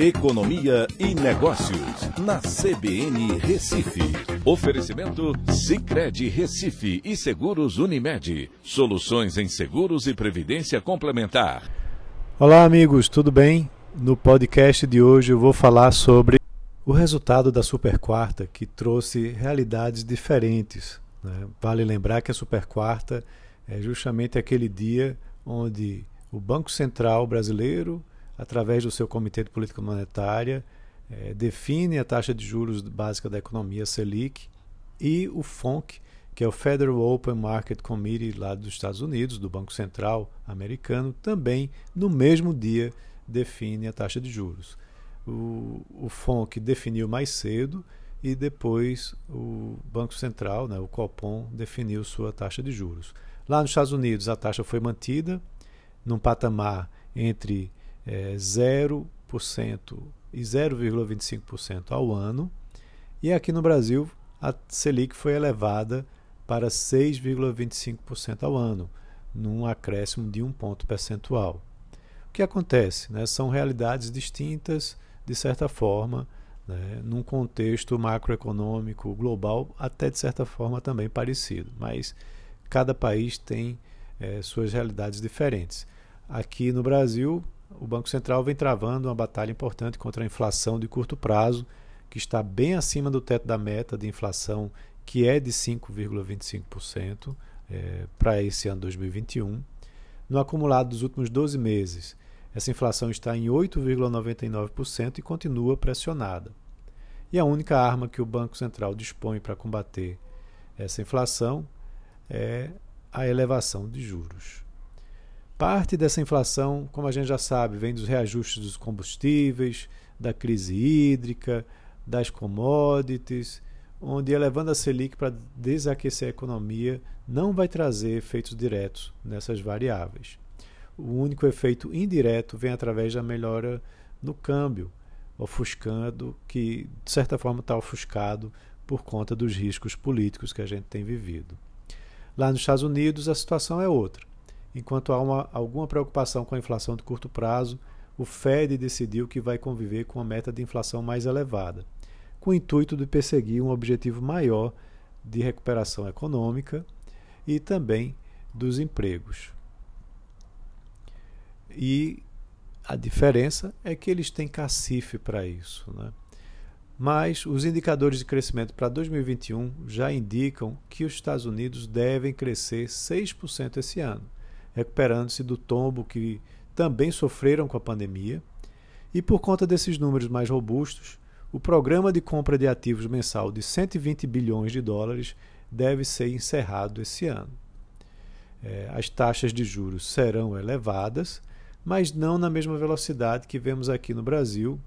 Economia e Negócios, na CBN Recife. Oferecimento Cicred Recife e Seguros Unimed. Soluções em seguros e previdência complementar. Olá, amigos, tudo bem? No podcast de hoje eu vou falar sobre o resultado da Super Quarta, que trouxe realidades diferentes. Né? Vale lembrar que a Super Quarta é justamente aquele dia onde o Banco Central brasileiro através do seu Comitê de Política Monetária, é, define a taxa de juros básica da economia Selic e o FONC, que é o Federal Open Market Committee lá dos Estados Unidos, do Banco Central americano, também no mesmo dia define a taxa de juros. O, o FONC definiu mais cedo e depois o Banco Central, né, o Copom, definiu sua taxa de juros. Lá nos Estados Unidos a taxa foi mantida num patamar entre é, 0% e 0,25% ao ano. E aqui no Brasil, a Selic foi elevada para 6,25% ao ano, num acréscimo de um ponto percentual. O que acontece? Né? São realidades distintas, de certa forma, né? num contexto macroeconômico global, até de certa forma também parecido, mas cada país tem é, suas realidades diferentes. Aqui no Brasil, o Banco Central vem travando uma batalha importante contra a inflação de curto prazo, que está bem acima do teto da meta de inflação, que é de 5,25% é, para esse ano 2021. No acumulado dos últimos 12 meses, essa inflação está em 8,99% e continua pressionada. E a única arma que o Banco Central dispõe para combater essa inflação é a elevação de juros. Parte dessa inflação, como a gente já sabe, vem dos reajustes dos combustíveis, da crise hídrica, das commodities, onde elevando a Selic para desaquecer a economia não vai trazer efeitos diretos nessas variáveis. O único efeito indireto vem através da melhora no câmbio, ofuscando, que de certa forma está ofuscado por conta dos riscos políticos que a gente tem vivido. Lá nos Estados Unidos a situação é outra. Enquanto há uma, alguma preocupação com a inflação de curto prazo, o Fed decidiu que vai conviver com uma meta de inflação mais elevada, com o intuito de perseguir um objetivo maior de recuperação econômica e também dos empregos. E a diferença é que eles têm cacife para isso. Né? Mas os indicadores de crescimento para 2021 já indicam que os Estados Unidos devem crescer 6% esse ano recuperando-se do tombo que também sofreram com a pandemia. E por conta desses números mais robustos, o programa de compra de ativos mensal de 120 bilhões de dólares deve ser encerrado esse ano. É, as taxas de juros serão elevadas, mas não na mesma velocidade que vemos aqui no Brasil.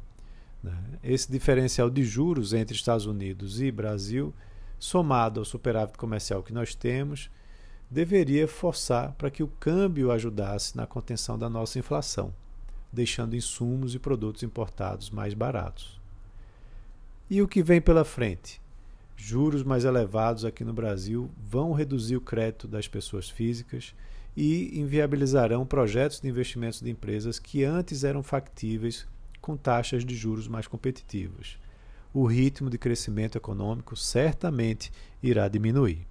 Né? Esse diferencial de juros entre Estados Unidos e Brasil, somado ao superávit comercial que nós temos, deveria forçar para que o câmbio ajudasse na contenção da nossa inflação, deixando insumos e produtos importados mais baratos. E o que vem pela frente? Juros mais elevados aqui no Brasil vão reduzir o crédito das pessoas físicas e inviabilizarão projetos de investimentos de empresas que antes eram factíveis com taxas de juros mais competitivas. O ritmo de crescimento econômico certamente irá diminuir.